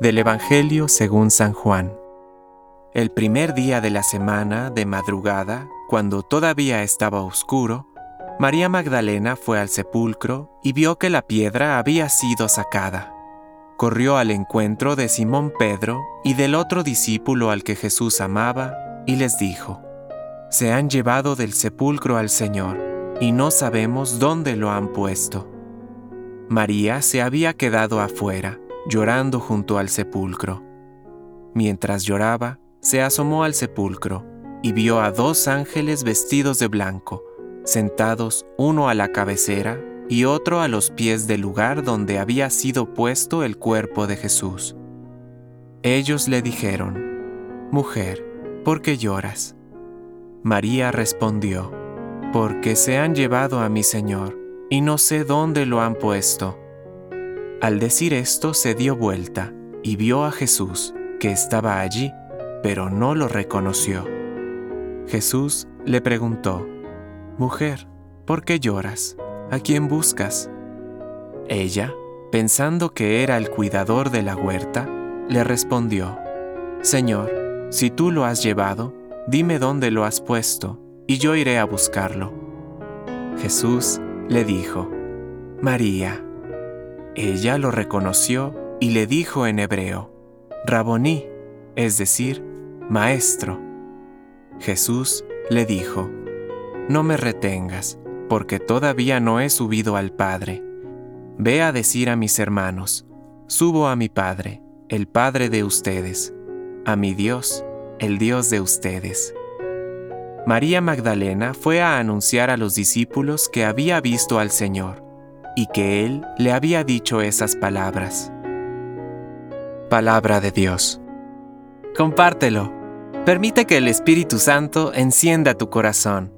Del Evangelio según San Juan. El primer día de la semana, de madrugada, cuando todavía estaba oscuro, María Magdalena fue al sepulcro y vio que la piedra había sido sacada. Corrió al encuentro de Simón Pedro y del otro discípulo al que Jesús amaba, y les dijo, Se han llevado del sepulcro al Señor, y no sabemos dónde lo han puesto. María se había quedado afuera, llorando junto al sepulcro. Mientras lloraba, se asomó al sepulcro y vio a dos ángeles vestidos de blanco, sentados uno a la cabecera y otro a los pies del lugar donde había sido puesto el cuerpo de Jesús. Ellos le dijeron, Mujer, ¿por qué lloras? María respondió, Porque se han llevado a mi Señor y no sé dónde lo han puesto. Al decir esto se dio vuelta y vio a Jesús, que estaba allí, pero no lo reconoció. Jesús le preguntó, Mujer, ¿por qué lloras? ¿A quién buscas? Ella, pensando que era el cuidador de la huerta, le respondió, Señor, si tú lo has llevado, dime dónde lo has puesto, y yo iré a buscarlo. Jesús le dijo, María. Ella lo reconoció y le dijo en hebreo, Raboní, es decir, Maestro. Jesús le dijo, No me retengas, porque todavía no he subido al Padre. Ve a decir a mis hermanos, Subo a mi Padre, el Padre de ustedes, a mi Dios, el Dios de ustedes. María Magdalena fue a anunciar a los discípulos que había visto al Señor y que Él le había dicho esas palabras. Palabra de Dios. Compártelo. Permite que el Espíritu Santo encienda tu corazón.